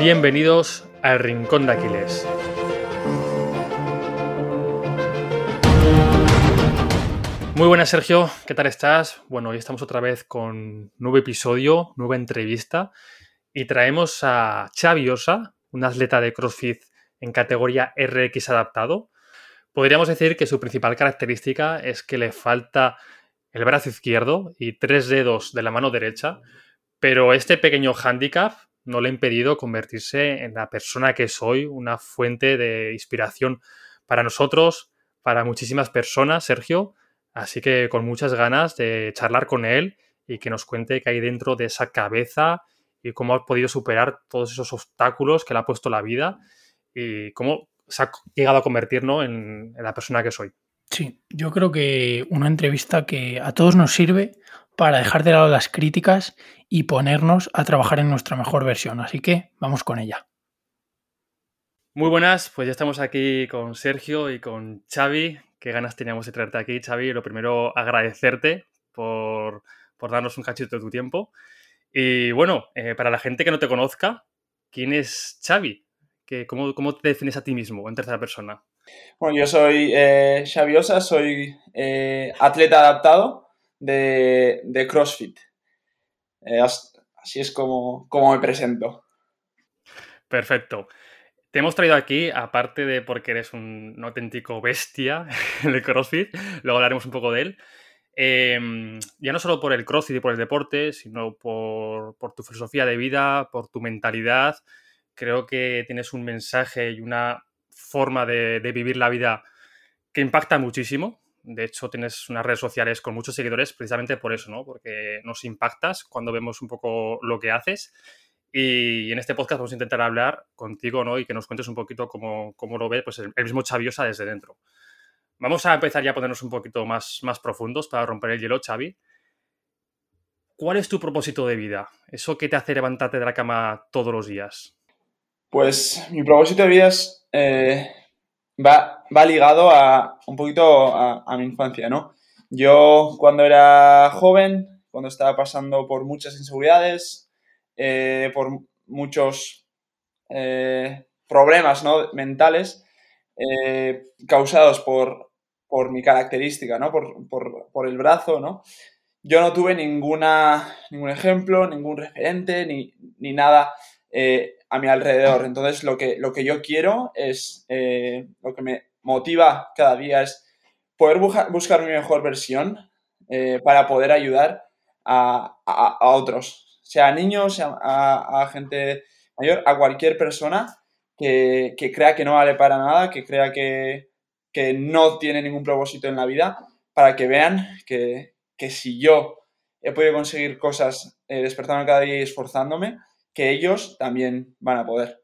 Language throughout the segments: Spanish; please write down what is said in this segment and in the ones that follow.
Bienvenidos al Rincón de Aquiles. Muy buenas, Sergio. ¿Qué tal estás? Bueno, hoy estamos otra vez con nuevo episodio, nueva entrevista y traemos a Xavi Osa, un atleta de CrossFit en categoría RX adaptado. Podríamos decir que su principal característica es que le falta el brazo izquierdo y tres dedos de la mano derecha, pero este pequeño hándicap no le ha impedido convertirse en la persona que soy, una fuente de inspiración para nosotros, para muchísimas personas, Sergio. Así que con muchas ganas de charlar con él y que nos cuente qué hay dentro de esa cabeza y cómo ha podido superar todos esos obstáculos que le ha puesto la vida y cómo se ha llegado a convertirnos en, en la persona que soy. Sí, yo creo que una entrevista que a todos nos sirve para dejar de lado las críticas y ponernos a trabajar en nuestra mejor versión. Así que vamos con ella. Muy buenas, pues ya estamos aquí con Sergio y con Xavi. Qué ganas teníamos de traerte aquí, Xavi. Lo primero, agradecerte por, por darnos un cachito de tu tiempo. Y bueno, eh, para la gente que no te conozca, ¿quién es Xavi? ¿Qué, cómo, ¿Cómo te defines a ti mismo en tercera persona? Bueno, yo soy eh, Xavi Osa, soy eh, atleta adaptado de, de CrossFit. Eh, así es como, como me presento. Perfecto. Te hemos traído aquí, aparte de porque eres un, auténtico bestia el CrossFit, luego hablaremos un poco de él. Eh, ya no solo por el CrossFit y por el deporte, sino por, por, tu filosofía de vida, por tu mentalidad. Creo que tienes un mensaje y una forma de, de vivir la vida que impacta muchísimo. De hecho, tienes unas redes sociales con muchos seguidores precisamente por eso, ¿no? Porque nos impactas cuando vemos un poco lo que haces. Y en este podcast vamos a intentar hablar contigo, ¿no? Y que nos cuentes un poquito cómo, cómo lo ve pues, el, mismo Chaviosa desde dentro. Vamos a empezar ya a ponernos un poquito más, más profundos para romper el hielo, Xavi. ¿Cuál es tu propósito de vida? ¿Eso que te hace levantarte de la cama todos los días? Pues mi propósito de vida es, eh, va, ligado a un poquito a, a, mi infancia, ¿no? Yo cuando era joven, cuando estaba pasando por muchas inseguridades, eh, por muchos eh, problemas ¿no? mentales eh, causados por, por, mi característica, ¿no? Por, por, por, el brazo, ¿no? Yo no tuve ninguna, ningún ejemplo, ningún referente, ni, ni nada eh, a mi alrededor. Entonces, lo que, lo que yo quiero es, eh, lo que me motiva cada día es poder buscar mi mejor versión eh, para poder ayudar a, a, a, otros, sea niños, sea a, gente mayor, a cualquier persona que, que, crea que no vale para nada, que crea que, que no tiene ningún propósito en la vida, para que vean que, que si yo he podido conseguir cosas despertando cada día y esforzándome, que ellos también van a poder.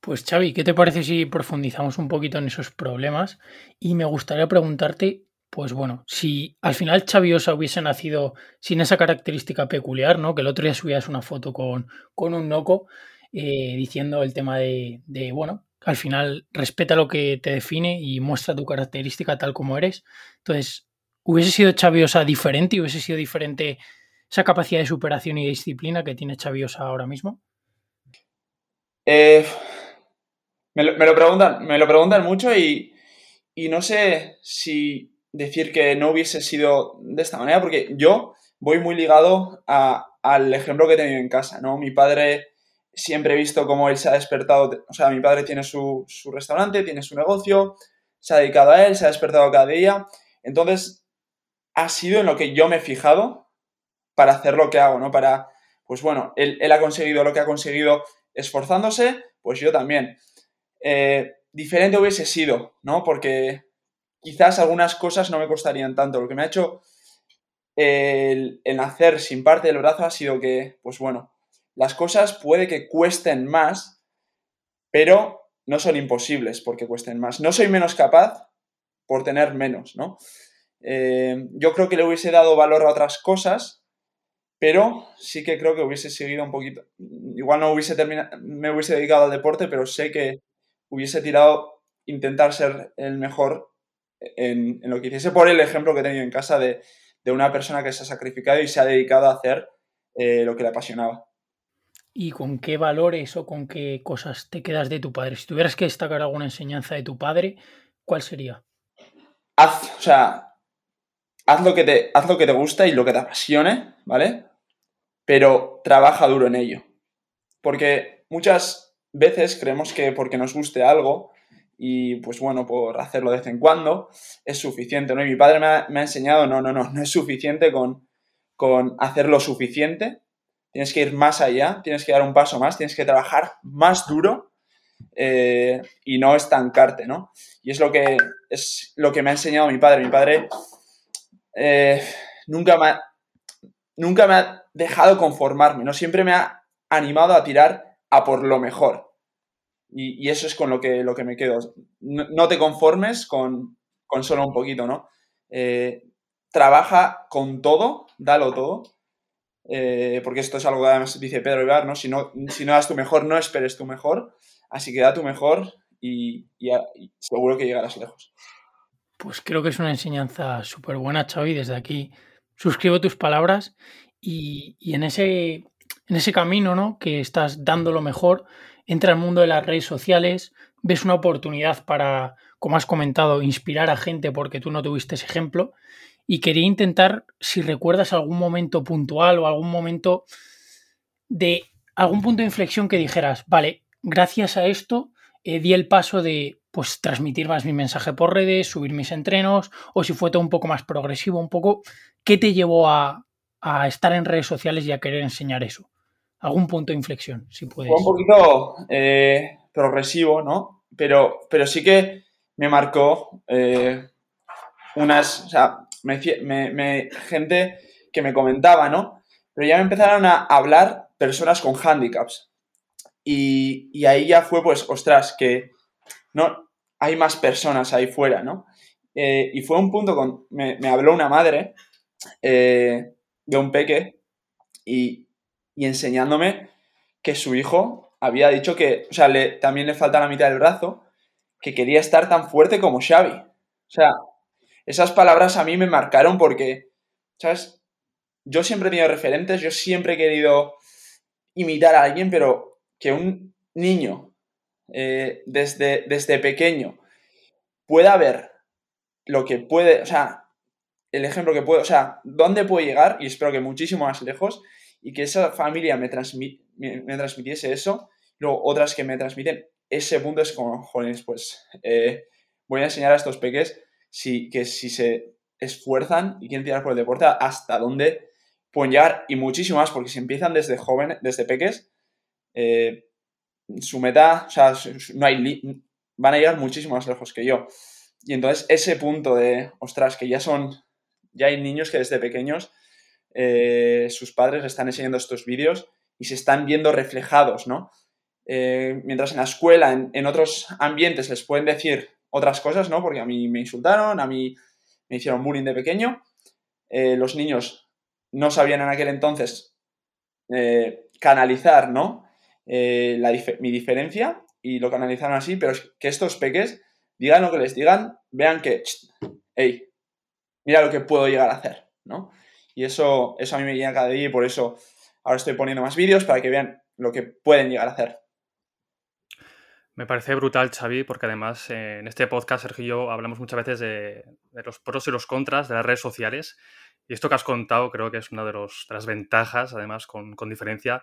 Pues Xavi, ¿qué te parece si profundizamos un poquito en esos problemas? Y me gustaría preguntarte, pues bueno, si al final Xavi Osa hubiese nacido sin esa característica peculiar, ¿no? Que el otro día subías una foto con, con un noco eh, diciendo el tema de, bueno, al final respeta lo que te define y muestra tu característica tal como eres. Entonces, ¿hubiese sido Xavi Osa diferente hubiese sido diferente esa capacidad de superación y disciplina que tiene Xavi Osa ahora mismo? Eh, me, lo, me, lo, preguntan, me lo preguntan mucho y, y, no sé si decir que no hubiese sido de esta manera, porque yo voy muy ligado a, al ejemplo que he tenido en casa, ¿no? Mi padre siempre he visto cómo él se ha despertado, o sea, mi padre tiene su, su restaurante, tiene su negocio, se ha dedicado a él, se ha despertado cada día, entonces ha sido en lo que yo me he fijado para hacer lo que hago, ¿no? Para, pues bueno, él, ha conseguido lo que ha conseguido esforzándose, pues yo también. Eh, diferente hubiese sido, ¿no? Porque quizás algunas cosas no me costarían tanto. Lo que me ha hecho el, el nacer sin parte del brazo ha sido que, pues bueno, las cosas puede que cuesten más, pero no son imposibles porque cuesten más. No soy menos capaz por tener menos, ¿no? Eh, yo creo que le hubiese dado valor a otras cosas, pero sí que creo que hubiese seguido un poquito. Igual no hubiese terminado, me hubiese dedicado al deporte, pero sé que hubiese tirado intentar ser el mejor en, en lo que hiciese por el ejemplo que he tenido en casa de, de, una persona que se ha sacrificado y se ha dedicado a hacer eh, lo que le apasionaba. y con qué valores o con qué cosas te quedas de tu padre. Si tuvieras que destacar alguna enseñanza de tu padre, ¿cuál sería? Haz, o sea, haz lo que te, haz lo que te gusta y lo que te apasione, ¿vale? Pero trabaja duro en ello. Porque muchas veces creemos que porque nos guste algo y pues bueno, por hacerlo de vez en cuando es suficiente, ¿no? Y mi padre me ha, enseñado, no, no, no, no es suficiente con, con hacer lo suficiente, tienes que ir más allá, tienes que dar un paso más, tienes que trabajar más duro eh, y no estancarte, ¿no? Y es lo que, es lo que me ha enseñado mi padre. Mi padre eh, nunca, me ha, nunca me ha dejado conformarme, ¿no? Siempre me ha animado a tirar a por lo mejor. Y, eso es con lo que, lo que me quedo. No, no te conformes con, con, solo un poquito, ¿no? Eh, trabaja con todo, dalo todo, eh, porque esto es algo que además dice Pedro Ibar, ¿no? Si, no, si no das tu mejor, no esperes tu mejor, así que da tu mejor y, y seguro que llegarás lejos. Pues creo que es una enseñanza súper buena, Xavi, desde aquí suscribo tus palabras y, y en, ese, en ese camino ¿no? que estás dando lo mejor, entra al mundo de las redes sociales, ves una oportunidad para, como has comentado, inspirar a gente porque tú no tuviste ese ejemplo. Y quería intentar, si recuerdas algún momento puntual o algún momento de algún punto de inflexión que dijeras, vale, gracias a esto eh, di el paso de pues transmitir más mi mensaje por redes, subir mis entrenos, o si fue todo un poco más progresivo, un poco, ¿qué te llevó a, estar en redes sociales y a querer enseñar eso? algún punto de inflexión, si puedes. Fue un poquito eh, progresivo, ¿no? Pero, pero sí que me marcó eh, unas, o sea, me, me, me, gente que me comentaba, ¿no? Pero ya me empezaron a hablar personas con handicaps. Y, y ahí ya fue, pues, ostras, que no hay más personas ahí fuera, ¿no? Eh, y fue un punto con. Me, me habló una madre eh, de un peque y, y enseñándome que su hijo había dicho que, o sea, le, también le falta la mitad del brazo, que quería estar tan fuerte como Xavi. O sea, esas palabras a mí me marcaron porque, ¿sabes? Yo siempre he tenido referentes, yo siempre he querido imitar a alguien, pero que un niño eh, desde, desde pequeño pueda ver lo que puede, o sea, el ejemplo que puede, o sea, dónde puede llegar, y espero que muchísimo más lejos, y que esa familia me, me, transmitiese eso, luego otras que me transmiten ese punto es como, jóvenes, pues eh, voy a enseñar a estos peques si, que si se esfuerzan y quieren tirar por el deporte, hasta dónde pueden llegar y muchísimo más, porque si empiezan desde jóvenes, desde peques, eh, su meta, o sea, no hay van a llegar muchísimo más lejos que yo. Y entonces ese punto de, ostras, que ya son, ya hay niños que desde pequeños eh, sus padres le están enseñando estos vídeos y se están viendo reflejados, ¿no? Eh, mientras en la escuela, en, en, otros ambientes les pueden decir otras cosas, ¿no? Porque a mí me insultaron, a mí me hicieron bullying de pequeño. Eh, los niños no sabían en aquel entonces canalizar, ¿no? Dif mi diferencia y lo canalizaron así, pero que estos peques digan lo que les digan, vean que, hey, mira lo que puedo llegar a hacer, ¿no? Y eso, eso a mí me llena cada día y por eso ahora estoy poniendo más vídeos para que vean lo que pueden llegar a hacer. Me parece brutal, Xavi, porque además eh, en este podcast, Sergio y yo hablamos muchas veces de, los pros y los contras de las redes sociales. Y esto que has contado creo que es una de, los, las ventajas, además, con, diferencia,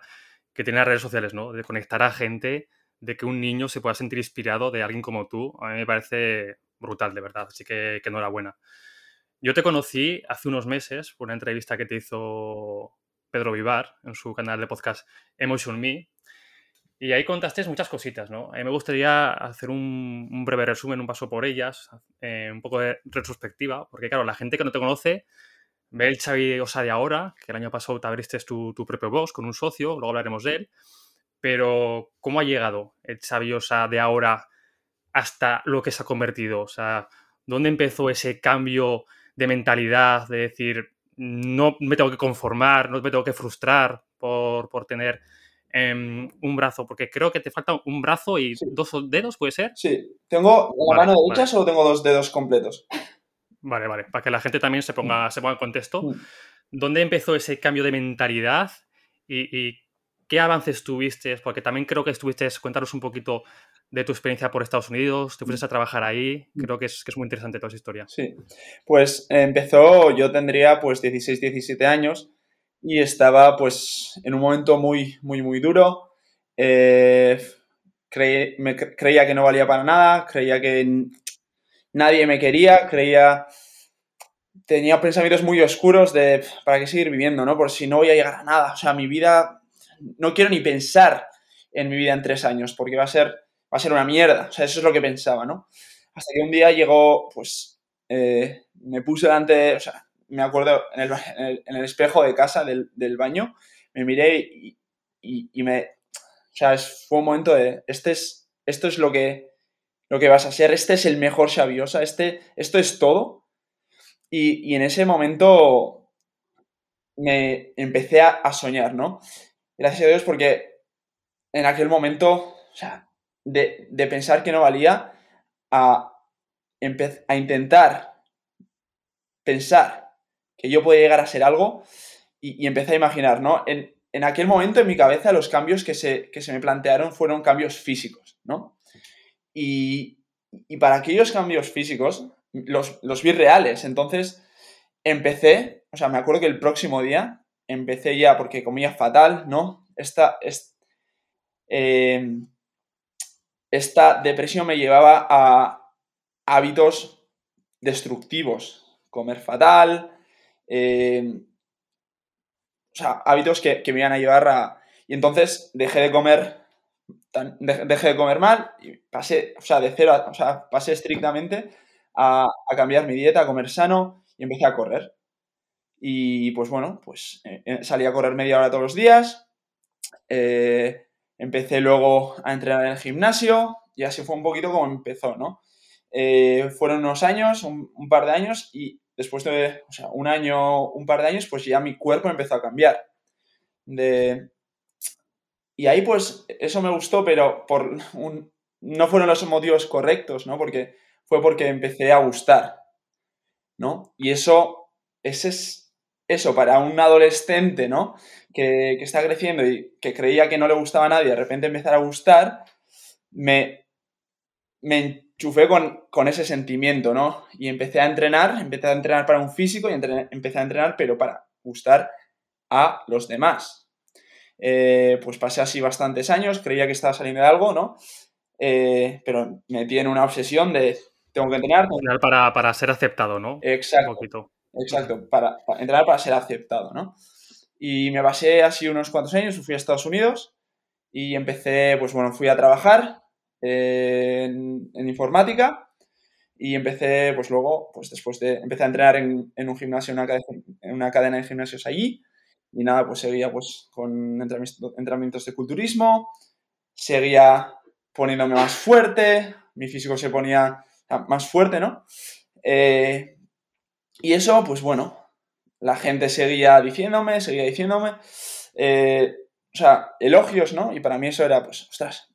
que tienen las redes sociales, ¿no? De conectar a gente, de que un niño se pueda sentir inspirado de alguien como tú. A mí me parece brutal, de verdad. Así que, que enhorabuena. Yo te conocí hace unos meses por una entrevista que te hizo Pedro Vivar en su canal de podcast Emotion Me, y ahí contaste muchas cositas, ¿no? A mí me gustaría hacer un, breve resumen, un paso por ellas, eh, un poco de retrospectiva, porque claro, la gente que no te conoce ve el Xavi Osa de ahora, que el año pasado te abriste tu, tu propio box con un socio, luego hablaremos de él, pero ¿cómo ha llegado el Xavi Osa de ahora hasta lo que se ha convertido? O sea, ¿dónde empezó ese cambio de mentalidad, de decir, no me tengo que conformar, no me tengo que frustrar por, por tener eh, un brazo, porque creo que te falta un brazo y sí. dos dedos, ¿puede ser? Sí. ¿Tengo la vale, mano derecha vale. solo tengo dos dedos completos? Vale, vale, para que la gente también se ponga, se ponga en contexto. ¿Dónde empezó ese cambio de mentalidad y, y ¿qué avances tuviste? Porque también creo que estuviste, cuéntanos un poquito de tu experiencia por Estados Unidos, te fuiste a trabajar ahí, creo que es, que es muy interesante toda esa historia. Sí, pues empezó, yo tendría pues 16, 17 años y estaba pues en un momento muy, muy, muy duro. Eh, me, creía que no valía para nada, creía que nadie me quería, creía... Tenía pensamientos muy oscuros de para qué seguir viviendo, ¿no? Por si no voy a llegar a nada. O sea, mi vida... No quiero ni pensar en mi vida en tres años, porque va a ser, va a ser una mierda. O sea, eso es lo que pensaba, ¿no? Hasta que un día llegó, pues, eh, me puse delante, o sea, me acuerdo en el, espejo de casa del, baño, me miré y, y, me, o sea, fue un momento de, este es, esto es lo que, lo que vas a ser, este es el mejor Xaviosa, este, esto es todo. Y, en ese momento me empecé a, soñar, ¿no? Gracias a Dios porque en aquel momento, o sea, de, pensar que no valía a, a intentar pensar que yo podía llegar a ser algo y, y empecé a imaginar, ¿no? En, en aquel momento en mi cabeza los cambios que se, se me plantearon fueron cambios físicos, ¿no? Y, para aquellos cambios físicos los, los, vi reales. Entonces empecé, o sea, me acuerdo que el próximo día empecé ya porque comía fatal, ¿no? Esta, eh, esta depresión me llevaba a hábitos destructivos, comer fatal, eh, o sea, hábitos que, me iban a llevar a... Y entonces dejé de comer, dejé de comer mal y pasé, o sea, de cero, a, o sea, pasé estrictamente a, cambiar mi dieta, a comer sano y empecé a correr. Y pues bueno, pues eh, eh, salí a correr media hora todos los días. Eh, empecé luego a entrenar en el gimnasio y así fue un poquito como empezó, ¿no? fueron unos años, un, par de años y después de o sea, un año, un par de años, pues ya mi cuerpo empezó a cambiar. De... Y ahí pues eso me gustó, pero por un... no fueron los motivos correctos, ¿no? Porque fue porque empecé a gustar, ¿no? Y eso, ese es eso, para un adolescente, ¿no? Que, que, está creciendo y que creía que no le gustaba a nadie, de repente empezar a gustar, me, me chufé con, con, ese sentimiento, ¿no? Y empecé a entrenar, empecé a entrenar para un físico y empecé a entrenar, pero para gustar a los demás. Eh, pues pasé así bastantes años, creía que estaba saliendo de algo, ¿no? Eh, pero me tiene una obsesión de tengo que entrenar. Para, para ser aceptado, ¿no? Exacto. Exacto, para, para, entrenar para ser aceptado, ¿no? Y me pasé así unos cuantos años, fui a Estados Unidos y empecé, pues bueno, fui a trabajar, en, informática y empecé, pues luego, pues después de, empecé a entrenar en, un gimnasio, en una, en una, cadena de gimnasios allí y nada, pues seguía pues con entrenamientos de culturismo, seguía poniéndome más fuerte, mi físico se ponía más fuerte, ¿no? Eh, y eso, pues bueno, la gente seguía diciéndome, seguía diciéndome, eh, o sea, elogios, ¿no? Y para mí eso era, pues, ostras,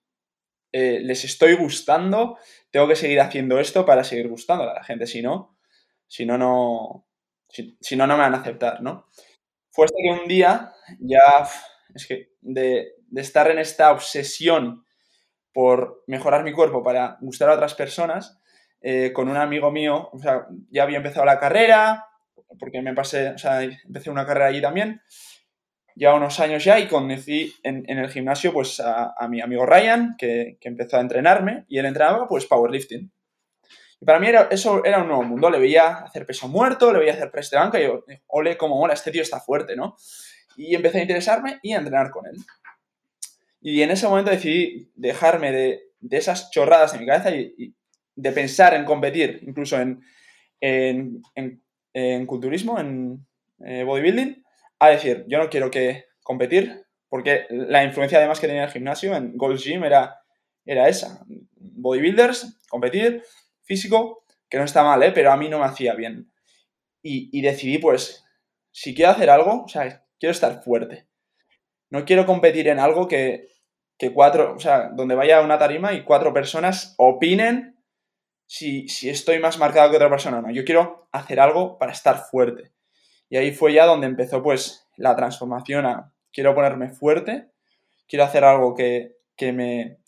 eh, les estoy gustando, tengo que seguir haciendo esto para seguir gustando a la gente, si no, si no, no, si, no, no me van a aceptar, ¿no? Fue que un día ya, es que de, estar en esta obsesión por mejorar mi cuerpo para gustar a otras personas, eh, con un amigo mío, ya había empezado la carrera, porque me pasé, o sea, empecé una carrera allí también, ya unos años ya y conocí en, el gimnasio pues a, mi amigo Ryan, que, empezó a entrenarme y él entrenaba pues powerlifting. Y para mí era, eso era un nuevo mundo, le veía hacer peso muerto, le veía hacer press de banca y yo, ole, como mola, este tío está fuerte, ¿no? Y empecé a interesarme y a entrenar con él. Y en ese momento decidí dejarme de, esas chorradas en mi cabeza y, de pensar en competir, incluso en, en, culturismo, en eh, bodybuilding, a decir, yo no quiero que competir, porque la influencia además que tenía el gimnasio en Gold Gym era, era esa. Bodybuilders, competir, físico, que no está mal, ¿eh? pero a mí no me hacía bien. Y, decidí, pues, si quiero hacer algo, o sea, quiero estar fuerte. No quiero competir en algo que, que cuatro, o sea, donde vaya una tarima y cuatro personas opinen si, si estoy más marcado que otra persona o no. Yo quiero hacer algo para estar fuerte. Y ahí fue ya donde empezó pues la transformación a quiero ponerme fuerte, quiero hacer algo que, que me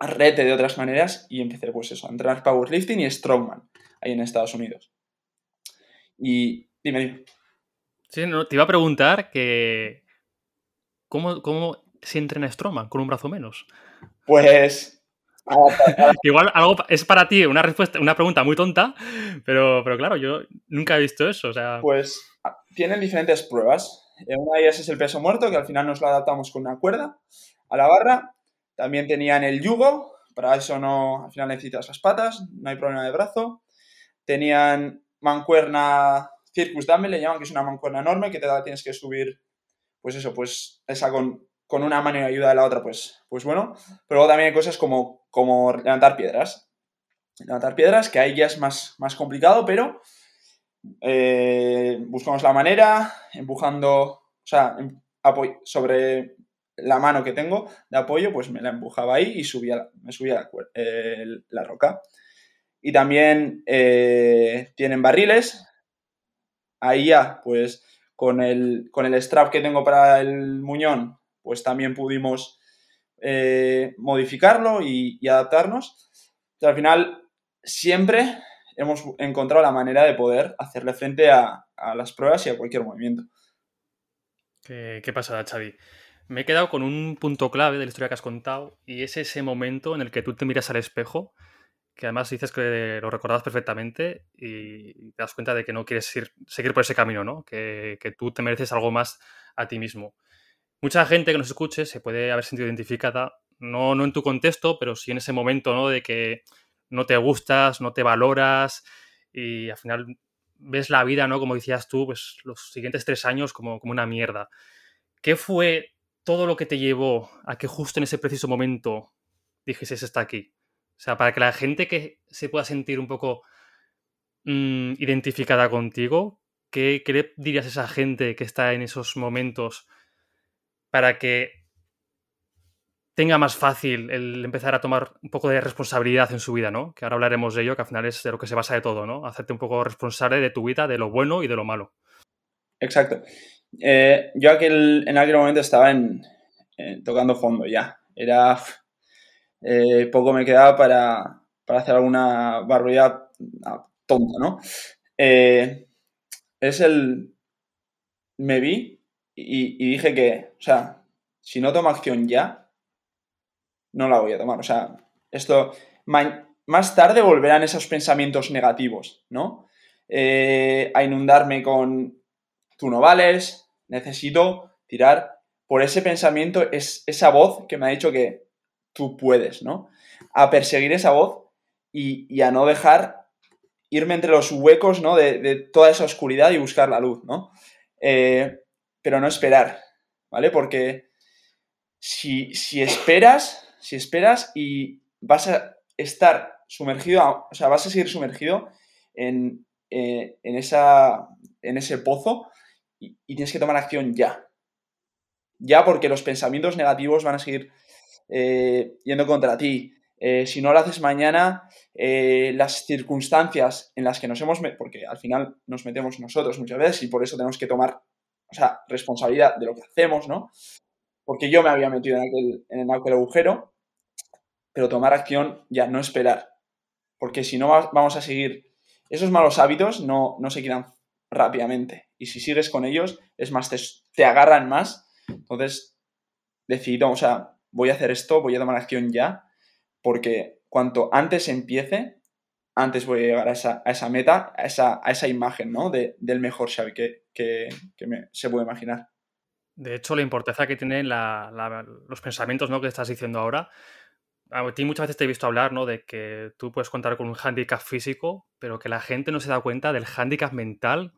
rete de otras maneras y empecé pues eso, a entrenar powerlifting y strongman ahí en Estados Unidos. Y dime, dime. Sí, no, te iba a preguntar que ¿cómo, cómo se entrena strongman con un brazo menos? Pues Igual algo es para ti una respuesta, una pregunta muy tonta, pero, pero claro, yo nunca he visto eso. O sea... Pues ah, tienen diferentes pruebas. Una de ellas es el peso muerto, que al final nos lo adaptamos con una cuerda a la barra. También tenían el yugo, para eso no, al final necesitas las patas, no hay problema de brazo. Tenían mancuerna Circus Dumbbell, le llaman, que es una mancuerna enorme que te da, tienes que subir, pues eso, pues esa con, con una mano y ayuda de la otra, pues, pues bueno. Pero luego también hay cosas como, como levantar piedras. Levantar piedras, que ahí ya es más, más complicado, pero eh, buscamos la manera, empujando, o sea, em, sobre la mano que tengo de apoyo, pues me la empujaba ahí y subía, me subía la, roca. Y también eh, tienen barriles. Ahí ya, pues con el, con el strap que tengo para el muñón, pues también pudimos eh, modificarlo y, adaptarnos. al final, siempre hemos encontrado la manera de poder hacerle frente a, las pruebas y a cualquier movimiento. ¿Qué, qué pasada, Xavi? Me he quedado con un punto clave de la historia que has contado y es ese momento en el que tú te miras al espejo, que además dices que lo recordabas perfectamente y te das cuenta de que no quieres seguir por ese camino, ¿no? Que, que, tú te mereces algo más a ti mismo mucha gente que nos escuche se puede haber sentido identificada, no, no en tu contexto, pero sí en ese momento, ¿no? De que no te gustas, no te valoras y al final ves la vida, ¿no? Como decías tú, pues los siguientes tres años como, como una mierda. ¿Qué fue todo lo que te llevó a que justo en ese preciso momento dijeses está aquí? O sea, para que la gente que se pueda sentir un poco mm, identificada contigo, ¿qué, ¿qué, le dirías a esa gente que está en esos momentos para que tenga más fácil el empezar a tomar un poco de responsabilidad en su vida, ¿no? Que ahora hablaremos de ello, que al final es de lo que se basa de todo, ¿no? Hacerte un poco responsable de tu vida, de lo bueno y de lo malo. Exacto. Eh, yo aquel, en aquel momento estaba en, tocando fondo ya. Era. Eh, poco me quedaba para, hacer alguna barbaridad ah, tonta, ¿no? Eh, es el. Me vi y, dije que, o sea, si no tomo acción ya, no la voy a tomar. O sea, esto, más tarde volverán esos pensamientos negativos, ¿no? Eh, a inundarme con, tú no vales, necesito tirar. Por ese pensamiento es esa voz que me ha dicho que tú puedes, ¿no? A perseguir esa voz y, a no dejar irme entre los huecos, ¿no? De, de, toda esa oscuridad y buscar la luz, ¿no? Eh, pero no esperar, ¿vale? Porque si, esperas, si esperas y vas a estar sumergido, o sea, vas a seguir sumergido en, eh, esa, en ese pozo y, tienes que tomar acción ya. Ya porque los pensamientos negativos van a seguir eh, yendo contra ti. Eh, si no lo haces mañana, las circunstancias en las que nos hemos metido, porque al final nos metemos nosotros muchas veces y por eso tenemos que tomar o sea, responsabilidad de lo que hacemos, ¿no? Porque yo me había metido en aquel, en aquel agujero, pero tomar acción ya, no esperar. Porque si no vamos a seguir, esos malos hábitos no, no se quitan rápidamente. Y si sigues con ellos, es más, te, te agarran más. Entonces, decido, o sea, voy a hacer esto, voy a tomar acción ya, porque cuanto antes empiece, antes voy a llegar a esa, a esa meta, a esa, a esa imagen, ¿no? De, del mejor Xavi que, que, se puede imaginar. De hecho, la importancia que tienen los pensamientos ¿no? que estás diciendo ahora. A ti muchas veces te he visto hablar ¿no? de que tú puedes contar con un hándicap físico, pero que la gente no se da cuenta del hándicap mental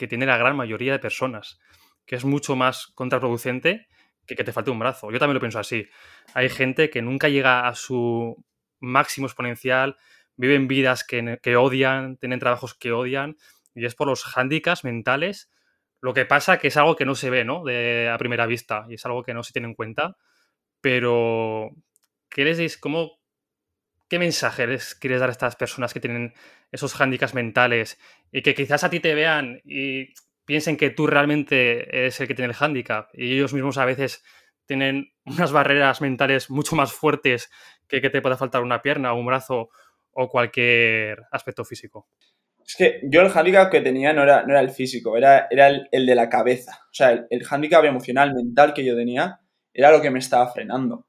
que tiene la gran mayoría de personas, que es mucho más contraproducente que que te falte un brazo. Yo también lo pienso así. Hay gente que nunca llega a su máximo exponencial, viven vidas que, odian, tienen trabajos que odian, y es por los hándicaps mentales lo que pasa que es algo que no se ve, ¿no? De, a primera vista y es algo que no se tiene en cuenta. Pero, ¿qué les dices? ¿Cómo, ¿Qué mensaje les quieres dar a estas personas que tienen esos hándicaps mentales y que quizás a ti te vean y piensen que tú realmente eres el que tiene el hándicap y ellos mismos a veces tienen unas barreras mentales mucho más fuertes que que te pueda faltar una pierna o un brazo o cualquier aspecto físico. Es que yo el handicap que tenía no era, no era el físico, era, era el, de la cabeza. O sea, el, el, handicap emocional, mental que yo tenía era lo que me estaba frenando.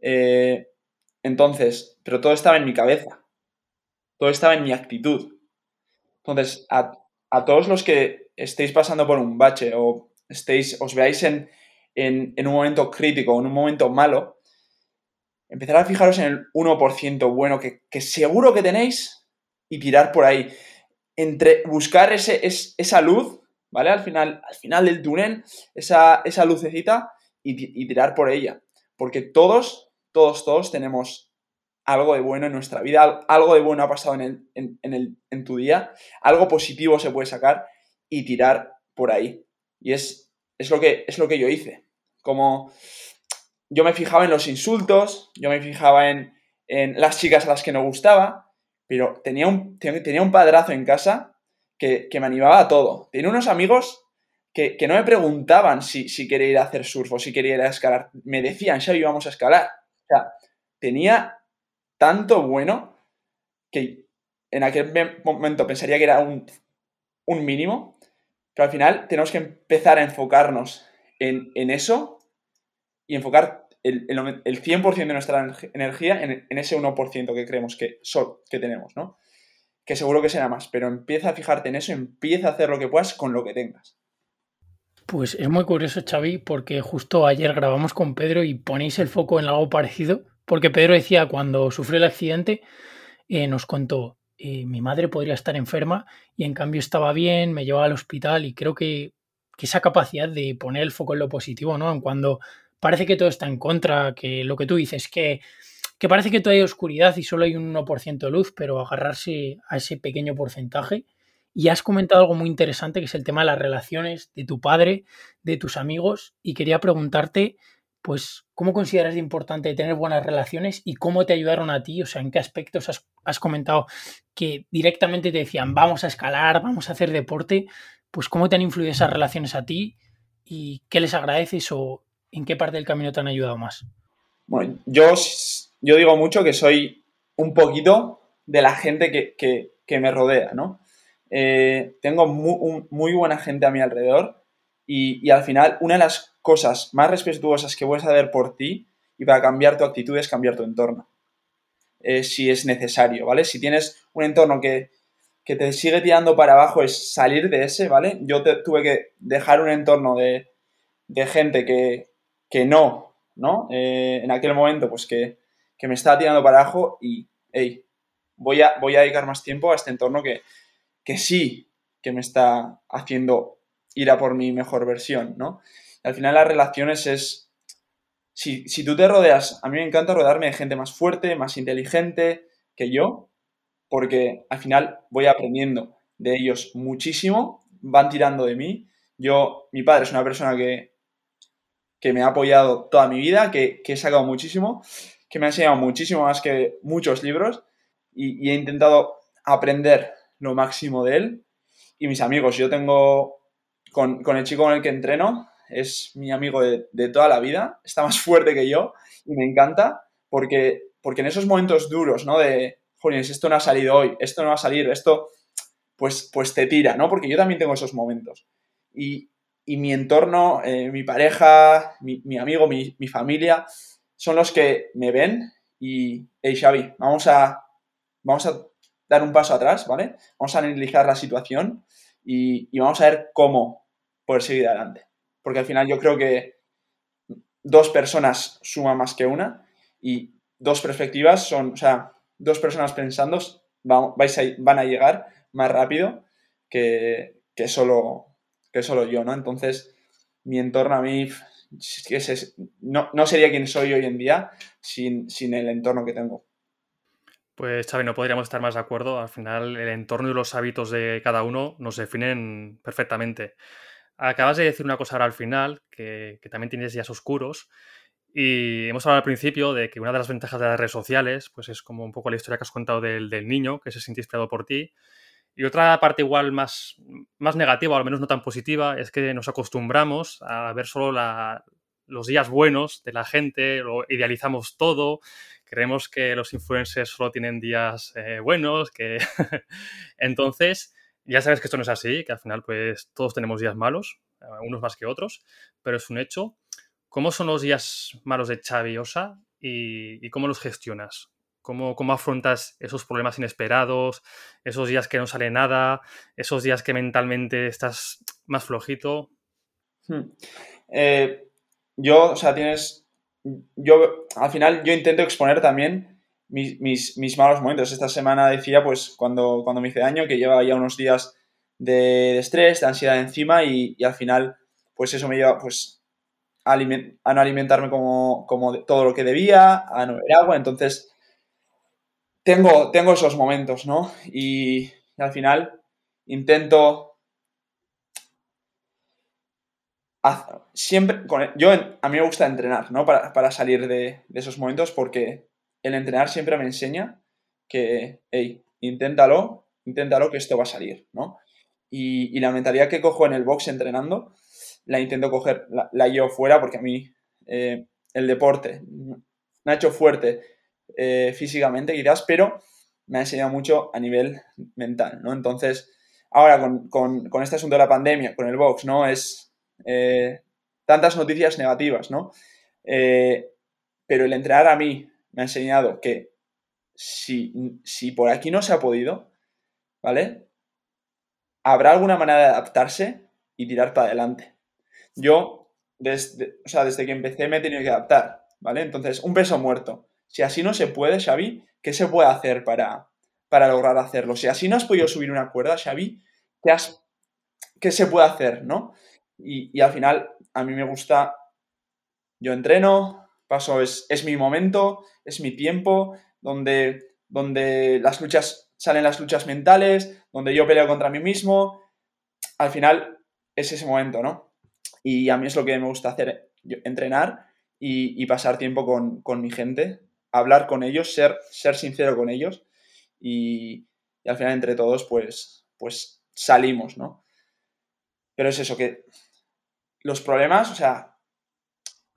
Eh, entonces, pero todo estaba en mi cabeza. Todo estaba en mi actitud. Entonces, a, a todos los que estéis pasando por un bache o estéis, os veáis en, en, un momento crítico en un momento malo, empezar a fijaros en el 1% bueno que, que, seguro que tenéis y tirar por ahí. Entre buscar ese, es, esa luz, ¿vale? Al final, al final del túnel, esa, esa lucecita y, tirar por ella. Porque todos, todos, todos tenemos algo de bueno en nuestra vida, algo de bueno ha pasado en, en tu día, algo positivo se puede sacar y tirar por ahí. Y es, es, lo, que, es lo que yo hice. Como yo me fijaba en los insultos, yo me fijaba en, en las chicas a las que no gustaba, pero tenía un, tenía un padrazo en casa que, que, me animaba a todo. Tenía unos amigos que, que no me preguntaban si, si, quería ir a hacer surf o si quería ir a escalar. Me decían, Xavi, vamos a escalar. O sea, tenía tanto bueno que en aquel momento pensaría que era un, un mínimo, pero al final tenemos que empezar a enfocarnos en, en eso y enfocar el, el, el 100% de nuestra energía en, en, ese 1% que creemos que, so, que tenemos, ¿no? Que seguro que será más, pero empieza a fijarte en eso, empieza a hacer lo que puedas con lo que tengas. Pues es muy curioso, Xavi, porque justo ayer grabamos con Pedro y ponéis el foco en algo parecido, porque Pedro decía cuando sufrió el accidente, eh, nos contó, eh, mi madre podría estar enferma y en cambio estaba bien, me llevaba al hospital y creo que, esa capacidad de poner el foco en lo positivo, ¿no? En cuando parece que todo está en contra, que lo que tú dices, que, que parece que todo hay oscuridad y solo hay un 1% de luz, pero agarrarse a ese pequeño porcentaje. Y has comentado algo muy interesante, que es el tema de las relaciones, de tu padre, de tus amigos, y quería preguntarte, pues, ¿cómo consideras de importante tener buenas relaciones y cómo te ayudaron a ti? O sea, ¿en qué aspectos has, has comentado que directamente te decían, vamos a escalar, vamos a hacer deporte? Pues, ¿cómo te han influido esas relaciones a ti? ¿Y qué les agradeces o ¿en qué parte del camino te han ayudado más? Bueno, yo, yo digo mucho que soy un poquito de la gente que, que, me rodea, ¿no? Eh, tengo muy, buena gente a mi alrededor y, y, al final una de las cosas más respetuosas que puedes hacer por ti y para cambiar tu actitud es cambiar tu entorno. Eh, si es necesario, ¿vale? Si tienes un entorno que, que, te sigue tirando para abajo, es salir de ese, ¿vale? Yo tuve que dejar un entorno de, de gente que, que no, ¿no? Eh, en aquel momento, pues que, que, me estaba tirando para abajo y, hey, voy a, voy a dedicar más tiempo a este entorno que, que sí que me está haciendo ir a por mi mejor versión, ¿no? Al final las relaciones es, si, si tú te rodeas, a mí me encanta rodearme de gente más fuerte, más inteligente que yo, porque al final voy aprendiendo de ellos muchísimo, van tirando de mí. Yo, mi padre es una persona que que me ha apoyado toda mi vida, que, que, he sacado muchísimo, que me ha enseñado muchísimo más que muchos libros y, y, he intentado aprender lo máximo de él. Y mis amigos, yo tengo con, con el chico con el que entreno, es mi amigo de, de, toda la vida, está más fuerte que yo y me encanta porque, porque en esos momentos duros, ¿no? De, joder, esto no ha salido hoy, esto no va a salir, esto, pues, pues te tira, ¿no? Porque yo también tengo esos momentos. Y, y mi entorno, eh, mi pareja, mi, mi amigo, mi, mi, familia, son los que me ven y, hey Xavi, vamos a, vamos a dar un paso atrás, ¿vale? Vamos a analizar la situación y, y vamos a ver cómo poder seguir adelante. Porque al final yo creo que dos personas suman más que una y dos perspectivas son, o sea, dos personas pensando van, a, llegar más rápido que, que solo que solo yo, ¿no? Entonces, mi entorno a mí no, no, sería quien soy hoy en día sin, sin el entorno que tengo. Pues Xavi, no podríamos estar más de acuerdo. Al final, el entorno y los hábitos de cada uno nos definen perfectamente. Acabas de decir una cosa ahora al final, que, también tienes días oscuros. Y hemos hablado al principio de que una de las ventajas de las redes sociales, pues es como un poco la historia que has contado del, del niño que se siente inspirado por ti. Y otra parte igual más, más negativa, o al menos no tan positiva, es que nos acostumbramos a ver solo los días buenos de la gente, lo idealizamos todo, creemos que los influencers solo tienen días eh, buenos, que entonces ya sabes que esto no es así, que al final pues todos tenemos días malos, eh, unos más que otros, pero es un hecho. ¿Cómo son los días malos de Xavi y cómo los gestionas? ¿Cómo, ¿Cómo, afrontas esos problemas inesperados, esos días que no sale nada, esos días que mentalmente estás más flojito? Hmm. Eh, yo, o sea, tienes. Yo, al final, yo intento exponer también mis, mis, malos momentos. Esta semana decía, pues, cuando, cuando me hice daño, que llevaba ya unos días de, estrés, de ansiedad encima, y, al final, pues eso me lleva, pues, a, no alimentarme como, como todo lo que debía, a no beber agua. Entonces, tengo, tengo esos momentos, ¿no? Y, al final intento siempre, yo, a mí me gusta entrenar, ¿no? Para, para salir de, esos momentos porque el entrenar siempre me enseña que, hey, inténtalo, inténtalo que esto va a salir, ¿no? Y, la mentalidad que cojo en el box entrenando, la intento coger, la, la llevo fuera porque a mí eh, el deporte me ha hecho fuerte eh, físicamente quizás, pero me ha enseñado mucho a nivel mental, ¿no? Entonces, ahora con este asunto de la pandemia, con el box, ¿no? Es, eh, tantas noticias negativas, ¿no? Eh, pero el entrenar a mí me ha enseñado que si, si por aquí no se ha podido, ¿vale? Habrá alguna manera de adaptarse y tirar para adelante. Yo, desde, o sea, desde que empecé me he tenido que adaptar, ¿vale? Entonces, un peso muerto. Si así no se puede, Xavi, ¿qué se puede hacer para, para lograr hacerlo? Si así no has podido subir una cuerda, Xavi, ¿qué, has, qué se puede hacer, no? Y, y, al final, a mí me gusta, yo entreno, paso, es, es mi momento, es mi tiempo, donde, donde las luchas, salen las luchas mentales, donde yo peleo contra mí mismo. Al final, es ese momento, ¿no? Y a mí es lo que me gusta hacer, entrenar y, y, pasar tiempo con, con, mi gente, hablar con ellos, ser, ser sincero con ellos y, y al final entre todos, pues, pues salimos, ¿no? Pero es eso, que los problemas, o sea,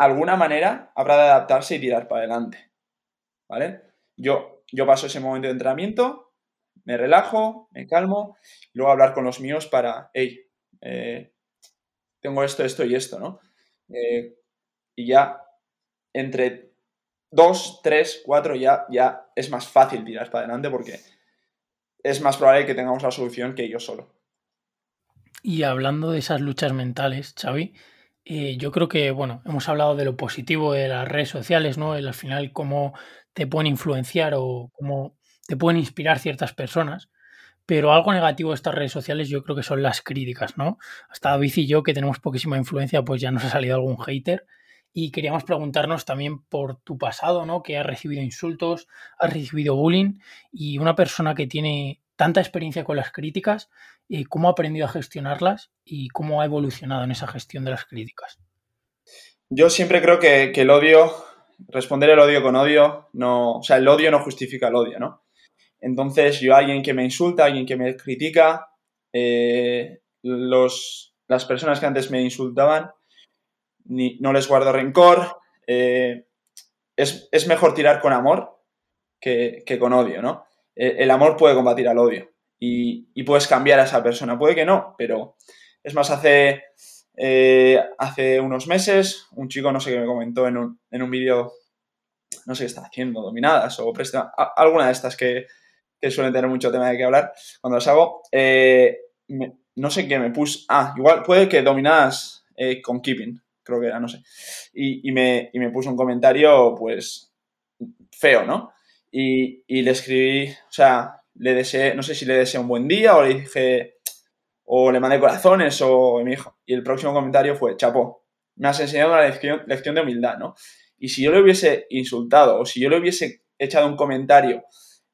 alguna manera habrá de adaptarse y tirar para adelante. ¿Vale? Yo, yo paso ese momento de entrenamiento, me relajo, me calmo, y luego hablar con los míos para, hey, eh, tengo esto, esto y esto, ¿no? Eh, y ya entre dos, tres, cuatro, ya, ya es más fácil tirar para adelante porque es más probable que tengamos la solución que yo solo. Y hablando de esas luchas mentales, Xavi, eh, yo creo que, bueno, hemos hablado de lo positivo de las redes sociales, ¿no? El, al final, cómo te pueden influenciar o cómo te pueden inspirar ciertas personas. Pero algo negativo de estas redes sociales yo creo que son las críticas, ¿no? Hasta David y yo, que tenemos poquísima influencia, pues ya nos ha salido algún hater. Y queríamos preguntarnos también por tu pasado, ¿no? Que has recibido insultos, has recibido bullying y una persona que tiene tanta experiencia con las críticas, eh, cómo ha aprendido a gestionarlas y cómo ha evolucionado en esa gestión de las críticas. Yo siempre creo que, el odio, responder el odio con odio, no, o sea, el odio no justifica el odio, ¿no? Entonces, yo alguien que me insulta, alguien que me critica, eh, los, las personas que antes me insultaban, no les guardo rencor, eh, es, es, mejor tirar con amor que, que con odio, ¿no? El amor puede combatir al odio y, puedes cambiar a esa persona. Puede que no, pero es más, hace, eh, hace unos meses un chico, no sé qué me comentó en un, en un vídeo, no sé qué está haciendo, dominadas o presta, alguna de estas que, que, suelen tener mucho tema de qué hablar cuando las hago. Eh, me, no sé qué me puse. Ah, igual puede que dominadas eh, con keeping, creo que era, no sé. Y, y, me, y me puso un comentario, pues, feo, ¿no? Y, le escribí, o sea, le deseé, no sé si le deseé un buen día o le dije, o le mandé corazones o me dijo. Y el próximo comentario fue, chapo, me has enseñado una lección, lección de humildad, ¿no? Y si yo le hubiese insultado o si yo le hubiese echado un comentario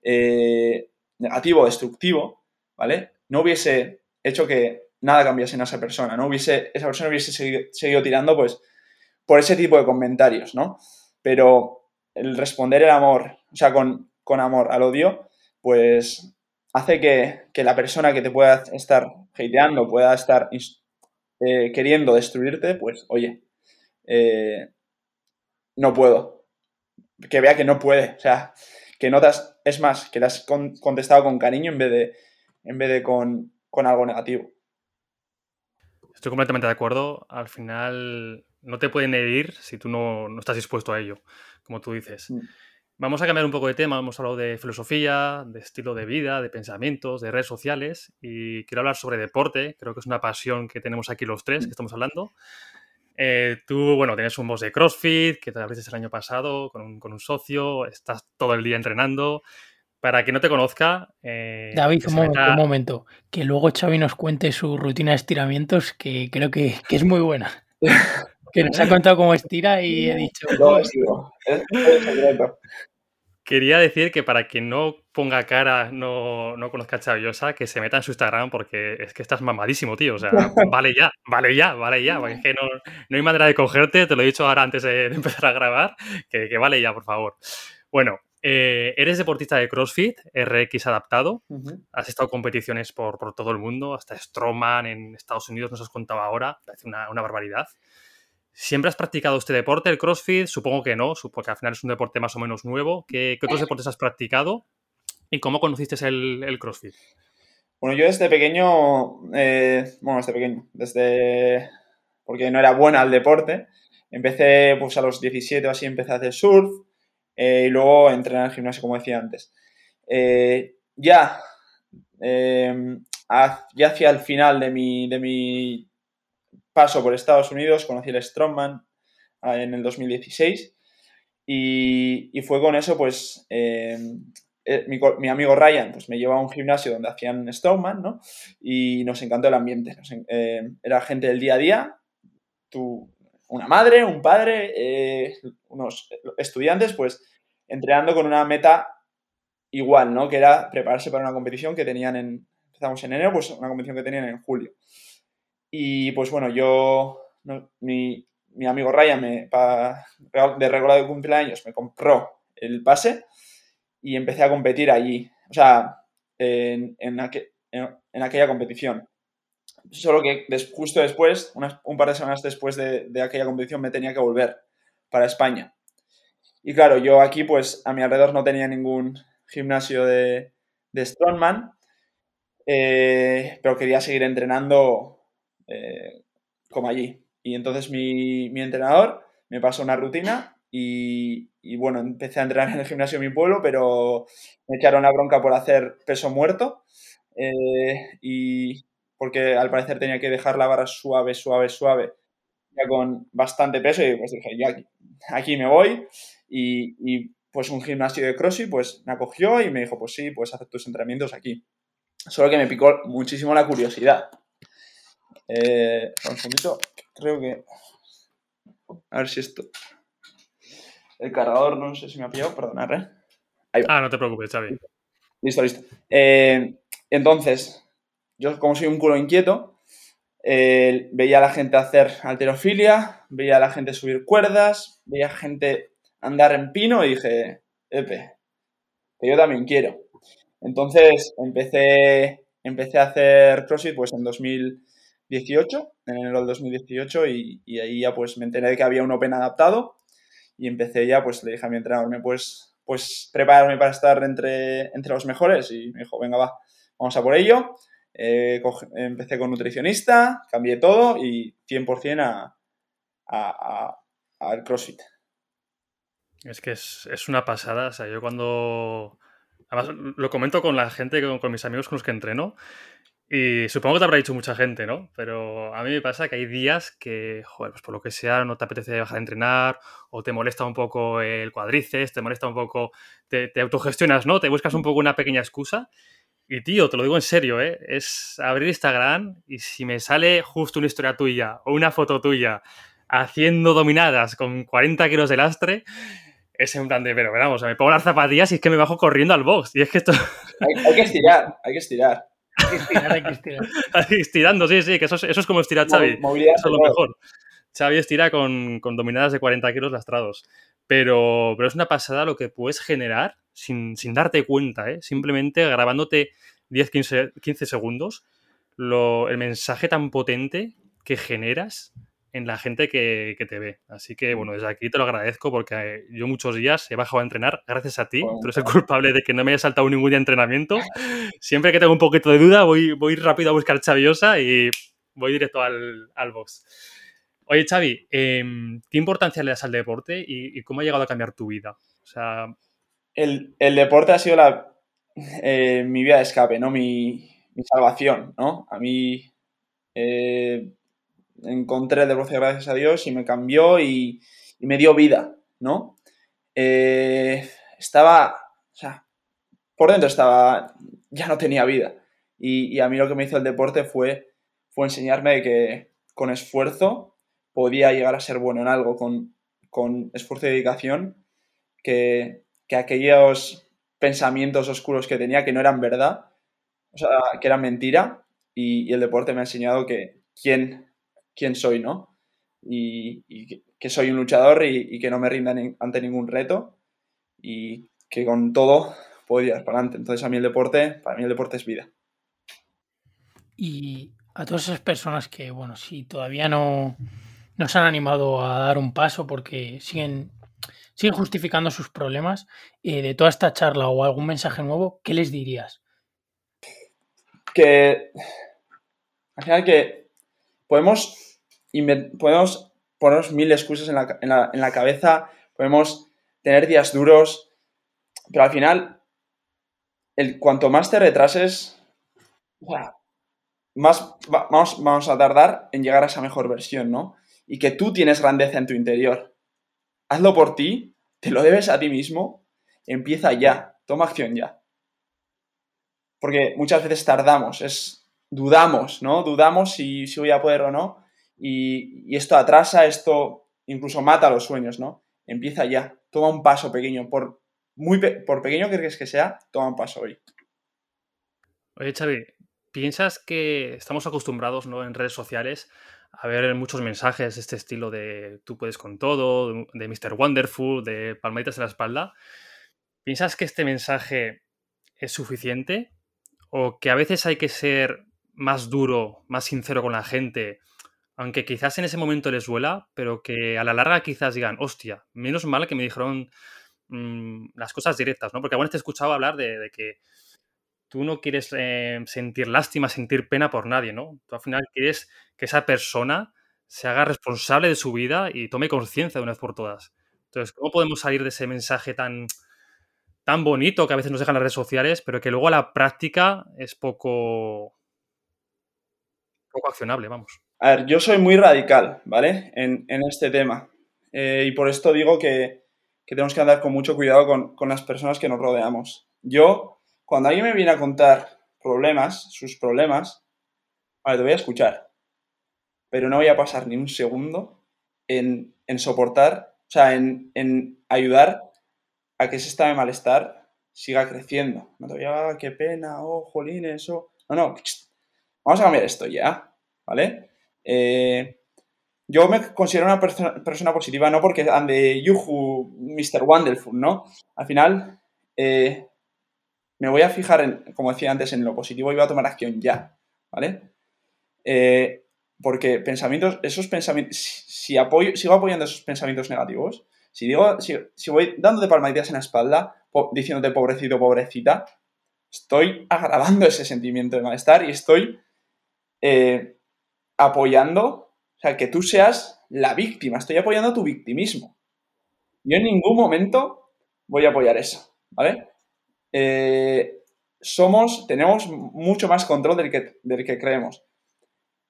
eh, negativo, destructivo, ¿vale? No hubiese hecho que nada cambiase en esa persona, ¿no? Hubiese, esa persona hubiese seguido, seguido tirando, pues, por ese tipo de comentarios, ¿no? Pero el responder el amor, o sea, con, con amor al odio, pues hace que, que, la persona que te pueda estar hateando, pueda estar eh, queriendo destruirte, pues oye, eh, no puedo. Que vea que no puede. O sea, que notas, es más, que le has contestado con cariño en vez de, en vez de con, algo negativo. Estoy completamente de acuerdo. Al final no te pueden herir si tú no, estás dispuesto a ello, como tú dices. Mm. Vamos a cambiar un poco de tema. Hemos hablado de filosofía, de estilo de vida, de pensamientos, de redes sociales y quiero hablar sobre deporte. Creo que es una pasión que tenemos aquí los tres que estamos hablando. Eh, tú, bueno, tienes un boss de CrossFit que te abriste el año pasado con un, socio, estás todo el día entrenando. Para quien no te conozca... Eh, David, un, momento, Que luego Xavi nos cuente su rutina de estiramientos que creo que, que es muy buena. que nos ha contado cómo estira y he dicho. Quería decir que para quien no ponga cara, no, no conozca a Chaviosa, que se meta en su Instagram porque es que estás mamadísimo, tío. O sea, vale ya, vale ya, vale ya. Porque es que no, no hay manera de cogerte, te lo he dicho ahora antes de, empezar a grabar, que, que, vale ya, por favor. Bueno, eh, eres deportista de CrossFit, RX adaptado. Has estado en competiciones por, por, todo el mundo, hasta Strongman en Estados Unidos, nos has contado ahora, parece una, una barbaridad. ¿Siempre has practicado este deporte, el CrossFit? Supongo que no, porque al final es un deporte más o menos nuevo. ¿Qué, otros deportes has practicado? ¿Y cómo conociste el, CrossFit? Bueno, yo desde pequeño, eh, bueno, desde pequeño, desde, porque no era buena al deporte, empecé pues a los 17 o así, empecé a hacer surf eh, y luego entré en el gimnasio, como decía antes. Eh, ya, ya hacia el final de mi, de mi paso por Estados Unidos, conocí el Strongman ah, en el 2016 y, fue con eso, pues, em, eh, mi, amigo Ryan pues, me llevó a un gimnasio donde hacían Strongman, ¿no? Y nos encantó el ambiente. Em, era gente del día a día, tú, una madre, un padre, eh, unos estudiantes, pues, entrenando con una meta igual, ¿no? Que era prepararse para una competición que tenían en, empezamos en enero, pues una competición que tenían en julio. Y pues bueno, yo, mi, amigo Ryan, me, de regalo de cumpleaños, me compró el pase y empecé a competir allí, o sea, en, en, aquella competición. Solo que justo después, un par de semanas después de, aquella competición, me tenía que volver para España. Y claro, yo aquí, pues a mi alrededor no tenía ningún gimnasio de, de Strongman, eh, pero quería seguir entrenando eh, como allí. Y entonces mi, entrenador me pasó una rutina y, bueno, empecé a entrenar en el gimnasio de mi pueblo, pero me echaron la bronca por hacer peso muerto eh, y porque al parecer tenía que dejar la barra suave, suave, suave, ya con bastante peso y pues dije, ya aquí, me voy y, pues un gimnasio de CrossFit pues me acogió y me dijo, pues sí, puedes hacer tus entrenamientos aquí. Solo que me picó muchísimo la curiosidad. Eh, un segundito, creo que... A ver si esto... El cargador, no sé si me ha pillado, perdonad, ¿eh? Ahí va. Ah, no te preocupes, Xavi. Listo, listo. Eh, entonces, yo como soy un culo inquieto, eh, veía a la gente hacer alterofilia, veía a la gente subir cuerdas, veía a gente andar en pino y dije, epe, que yo también quiero. Entonces empecé, empecé a hacer CrossFit pues en 2000, 18, en enero del 2018, y, y, ahí ya pues me enteré de que había un Open adaptado y empecé ya, pues le dije a mi entrenador, ¿me pues prepararme para estar entre, entre los mejores? Y me dijo, venga, va, vamos a por ello. Eh, empecé con nutricionista, cambié todo y 100% a, a, al CrossFit. Es que es, es, una pasada, o sea, yo cuando... Además, lo comento con la gente, con, con mis amigos con los que entreno, y supongo que te habrá dicho mucha gente, ¿no? Pero a mí me pasa que hay días que, joder, pues por lo que sea, no te apetece dejar de entrenar, o te molesta un poco el cuadrices, te molesta un poco, te, autogestionas, ¿no? Te buscas un poco una pequeña excusa. Y tío, te lo digo en serio, ¿eh? Es abrir Instagram y si me sale justo una historia tuya o una foto tuya haciendo dominadas con 40 kilos de lastre, es en plan de, pero vamos, me pongo las zapatillas y es que me bajo corriendo al box. Y es que esto. hay que estirar, hay que estirar. Estirando, sí, sí, que eso es, como estirar Xavi. eso es lo mejor. Xavi estira con, dominadas de 40 kilos lastrados. Pero, pero es una pasada lo que puedes generar sin, darte cuenta, ¿eh? simplemente grabándote 10-15 segundos, el mensaje tan potente que generas en la gente que, te ve. Así que, bueno, desde aquí te lo agradezco porque yo muchos días he bajado a entrenar gracias a ti. Tú eres el culpable de que no me haya saltado ningún día de entrenamiento. Siempre que tengo un poquito de duda, voy, voy rápido a buscar Chaviosa y voy directo al, al box. Oye, Xavi, em, ¿qué importancia le das al deporte y, cómo ha llegado a cambiar tu vida? O sea... El, deporte ha sido la, eh, mi vía de escape, ¿no? Mi, salvación, ¿no? A mí eh, encontré el deporte gracias a Dios y me cambió y, me dio vida, ¿no? Eh, estaba, o sea, por dentro estaba, ya no tenía vida. Y, y, a mí lo que me hizo el deporte fue, fue enseñarme que con esfuerzo podía llegar a ser bueno en algo con, esfuerzo y dedicación, que, aquellos pensamientos oscuros que tenía que no eran verdad, o sea, que eran mentira, y, el deporte me ha enseñado que quién, quién soy, ¿no? Y, que, soy un luchador y, que no me rinda ante ningún reto y que con todo puedo ir para adelante. Entonces a mí el deporte, para mí el deporte es vida. Y a todas esas personas que, bueno, si todavía no, no se han animado a dar un paso porque siguen, siguen justificando sus problemas. Eh, de toda esta charla o algún mensaje nuevo, ¿qué les dirías? Que al final que podemos, podemos ponernos mil excusas en la, cabeza, podemos tener días duros, pero al final, el, cuanto más te retrases, más vamos, vamos a tardar en llegar a esa mejor versión, ¿no? y que tú tienes grandeza en tu interior. Hazlo por ti, te lo debes a ti mismo, empieza ya, toma acción ya. Porque muchas veces tardamos, es dudamos, ¿no? Dudamos si, voy a poder o no, y, esto atrasa, esto incluso mata los sueños, ¿no? Empieza ya, toma un paso pequeño, por, muy por pequeño que crees que sea, toma un paso hoy. Oye, Xavi, ¿piensas que estamos acostumbrados ¿no? en redes sociales a ver muchos mensajes de este estilo de tú puedes con todo, de Mr. Wonderful, de palmaditas en la espalda. ¿Piensas que este mensaje es suficiente? ¿O que a veces hay que ser más duro, más sincero con la gente, aunque quizás en ese momento les duela, pero que a la larga quizás digan, hostia, menos mal que me dijeron mm, las cosas directas, ¿no? Porque alguna vez te he escuchado hablar de que tú no quieres eh, sentir lástima, sentir pena por nadie, ¿no? Tú al final quieres que esa persona se haga responsable de su vida y tome conciencia de una vez por todas. Entonces, ¿cómo podemos salir de ese mensaje tan, tan bonito que a veces nos dejan las redes sociales, pero que luego a la práctica es poco, poco accionable, vamos? A ver, yo soy muy radical, ¿vale? En, este tema. Eh, y por esto digo que, tenemos que andar con mucho cuidado con, con las personas que nos rodeamos. Yo cuando alguien me viene a contar problemas, sus problemas, vale, te voy a escuchar, pero no voy a pasar ni un segundo en, soportar, o sea, en, ayudar a que ese estado de malestar siga creciendo. No te voy a, ah, qué pena, oh, jolín, eso. No, no, vamos a cambiar esto ya, ¿vale? Eh, yo me considero una persona, positiva no porque ande yuhu, Mr. Wonderful, ¿no? Al final, eh, me voy a fijar, en, como decía antes, en lo positivo y voy a tomar acción ya, ¿vale? Eh, porque pensamientos, esos pensamientos, si, apoyo, sigo apoyando esos pensamientos negativos, si digo, si, voy dándote palmaditas en la espalda, diciéndote pobrecito, pobrecita, estoy agravando ese sentimiento de malestar y estoy eh, apoyando, o sea, que tú seas la víctima, estoy apoyando tu victimismo. Yo en ningún momento voy a apoyar eso, ¿vale? Eh, somos, tenemos mucho más control del que, que creemos.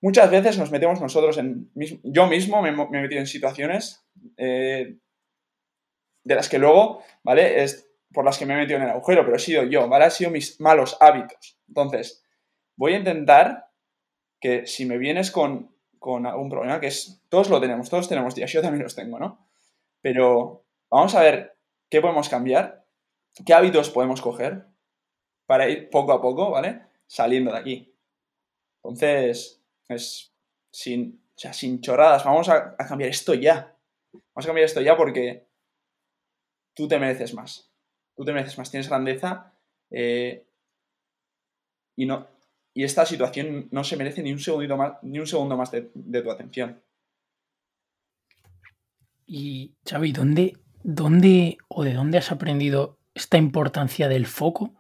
Muchas veces nos metemos nosotros en... Yo mismo me, he metido en situaciones eh, de las que luego, ¿vale? Es por las que me he metido en el agujero, pero he sido yo, ¿vale? Han sido mis malos hábitos. Entonces, voy a intentar que si me vienes con, con algún problema, que es, todos lo tenemos, todos tenemos días, yo también los tengo, ¿no? Pero vamos a ver qué podemos cambiar ¿Qué hábitos podemos coger para ir poco a poco, ¿vale? Saliendo de aquí. Entonces, es sin, sin chorradas, vamos a, cambiar esto ya. Vamos a cambiar esto ya porque tú te mereces más. Tú te mereces más, tienes grandeza eh, y, no, y esta situación no se merece ni un, segundito más, ni un segundo más de, tu atención. Y Xavi, ¿dónde, ¿dónde o de dónde has aprendido esta importancia del foco?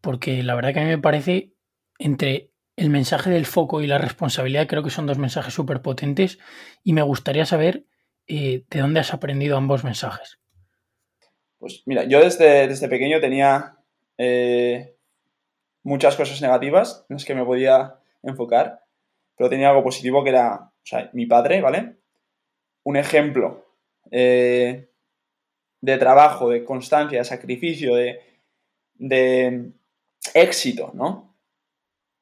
Porque la verdad que a mí me parece entre el mensaje del foco y la responsabilidad creo que son dos mensajes súper potentes y me gustaría saber eh, de dónde has aprendido ambos mensajes. Pues mira, yo desde, desde pequeño tenía eh, muchas cosas negativas en las que me podía enfocar, pero tenía algo positivo que era, o sea, mi padre, ¿vale? Un ejemplo eh, de trabajo, de constancia, de sacrificio, de, de éxito, ¿no?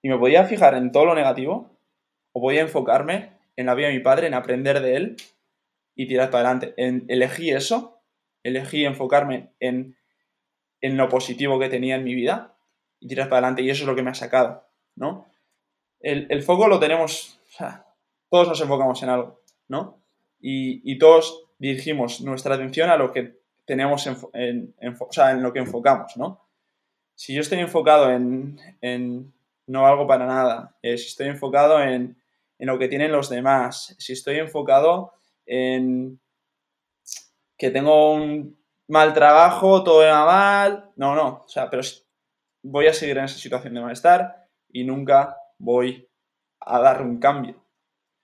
y me podía fijar en todo lo negativo o podía enfocarme en la vida de mi padre, en aprender de él y tirar para adelante. En, elegí eso, elegí enfocarme en, en lo positivo que tenía en mi vida y tirar para adelante y eso es lo que me ha sacado, ¿no? El, foco lo tenemos, o sea, todos nos enfocamos en algo, ¿no? Y, todos dirigimos nuestra atención a lo que tenemos, en, sea, en lo que enfocamos, ¿no? Si yo estoy enfocado en, no valgo para nada. Eh, si estoy enfocado en, lo que tienen los demás, si estoy enfocado en que tengo un mal trabajo, todo va mal, no, no, o sea, pero voy a seguir en esa situación de malestar y nunca voy a dar un cambio.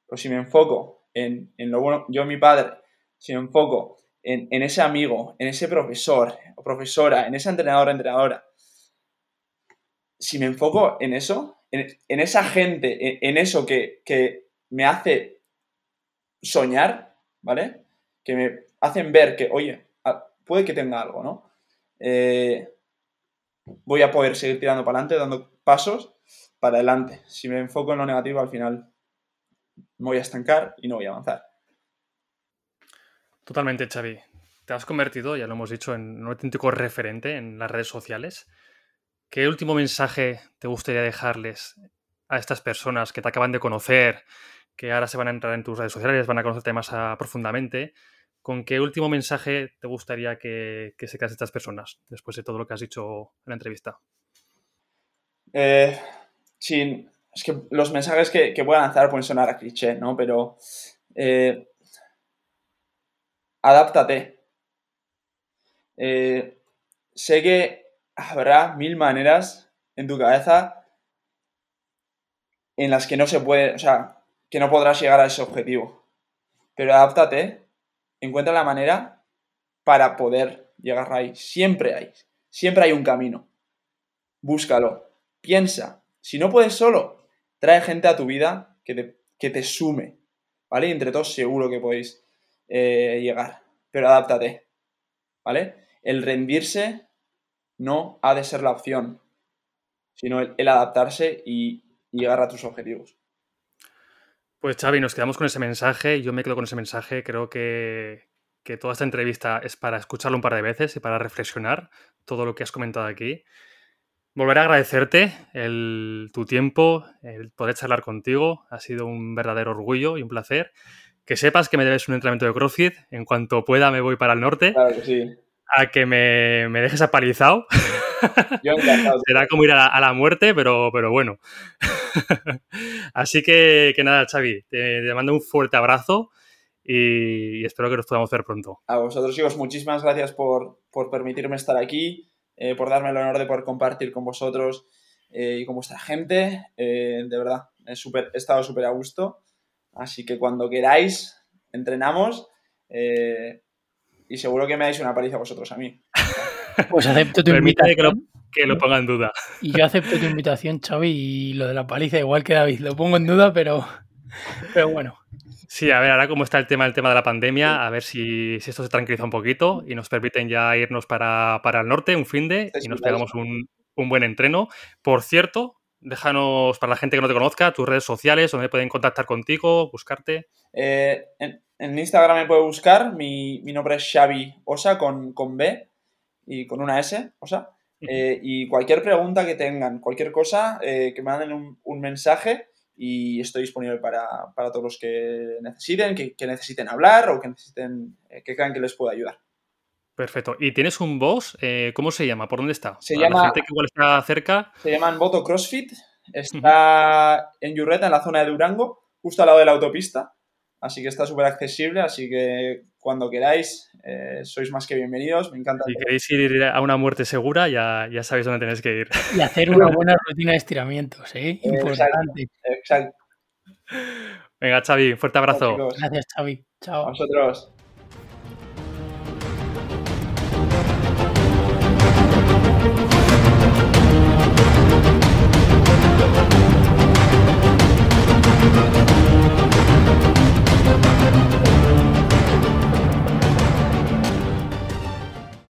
Pero si me enfoco en, lo bueno, yo mi padre, si me enfoco en, en, ese amigo, en ese profesor o profesora, en esa entrenadora, entrenadora, si me enfoco en eso, en, esa gente, en, eso que, me hace soñar, ¿vale? Que me hacen ver que, oye, puede que tenga algo, ¿no? Eh, voy a poder seguir tirando para adelante, dando pasos para adelante. Si me enfoco en lo negativo, al final me voy a estancar y no voy a avanzar. Totalmente, Xavi. Te has convertido, ya lo hemos dicho, en un auténtico referente en las redes sociales. ¿Qué último mensaje te gustaría dejarles a estas personas que te acaban de conocer, que ahora se van a entrar en tus redes sociales, van a conocerte más profundamente? ¿Con qué último mensaje te gustaría que, se quedasen estas personas después de todo lo que has dicho en la entrevista? Eh, es que los mensajes que, que voy a lanzar pueden sonar a cliché, ¿no? Pero eh, adáptate. Eh, sé que habrá mil maneras en tu cabeza en las que no se puede, o sea, que no podrás llegar a ese objetivo. Pero adáptate, encuentra la manera para poder llegar ahí. Siempre hay, siempre hay un camino. Búscalo, piensa. Si no puedes solo, trae gente a tu vida que te, que te sume, ¿vale? Y entre todos seguro que podéis eh, llegar. Pero adáptate, ¿vale? El rendirse no ha de ser la opción, sino el, adaptarse y, llegar a tus objetivos. Pues Xavi, nos quedamos con ese mensaje, yo me quedo con ese mensaje, creo que, toda esta entrevista es para escucharlo un par de veces y para reflexionar todo lo que has comentado aquí. Volveré a agradecerte tu tiempo, el poder charlar contigo. Ha sido un verdadero orgullo y un placer. Que sepas que me debes un entrenamiento de CrossFit. En cuanto pueda me voy para el norte. Claro que sí a que me, dejes apalizado. Yo encantado. Será como ir a la, muerte, pero, pero bueno. Así que, que, nada, Xavi, te, mando un fuerte abrazo y, espero que nos podamos ver pronto. A vosotros, chicos, muchísimas gracias por, permitirme estar aquí, eh, por darme el honor de poder compartir con vosotros eh, y con vuestra gente. Eh, de verdad, he, super, he estado súper a gusto. Así que cuando queráis, entrenamos y seguro que me dais una paliza vosotros a mí. Pues acepto tu invitación. Que lo, que lo ponga en duda. Y yo acepto tu invitación, Xavi, y lo de la paliza igual que David. Lo pongo en duda, pero, pero bueno. Sí, a ver, ahora cómo está el tema, el tema de la pandemia, a ver si, esto se tranquiliza un poquito y nos permiten ya irnos para, el norte un fin de y nos pegamos un, buen entreno. Por cierto, déjanos, para la gente que no te conozca, tus redes sociales, donde pueden contactar contigo, buscarte. Eh, en Instagram me puede buscar, mi, nombre es Xavi Osa con, con B y con una S, Osa. Eh, y cualquier pregunta que tengan, cualquier cosa, eh, que me manden un, mensaje y estoy disponible para, todos los que necesiten, que, necesiten hablar o que necesiten, eh, que crean que les pueda ayudar. Perfecto. ¿Y tienes un boss? ¿Cómo se llama? ¿Por dónde está? Se llama. La gente que igual está cerca. Se llama Voto CrossFit. Está en Yurreta, en la zona de Durango, justo al lado de la autopista. Así que está súper accesible, así que cuando queráis eh, sois más que bienvenidos, me encanta. Si queréis ir a una muerte segura, ya, ya sabéis dónde tenéis que ir. Y hacer una buena rutina de estiramientos, ¿eh? Importante. Exacto. Venga, Xavi, fuerte abrazo. Gracias, Xavi. Chao. A vosotros.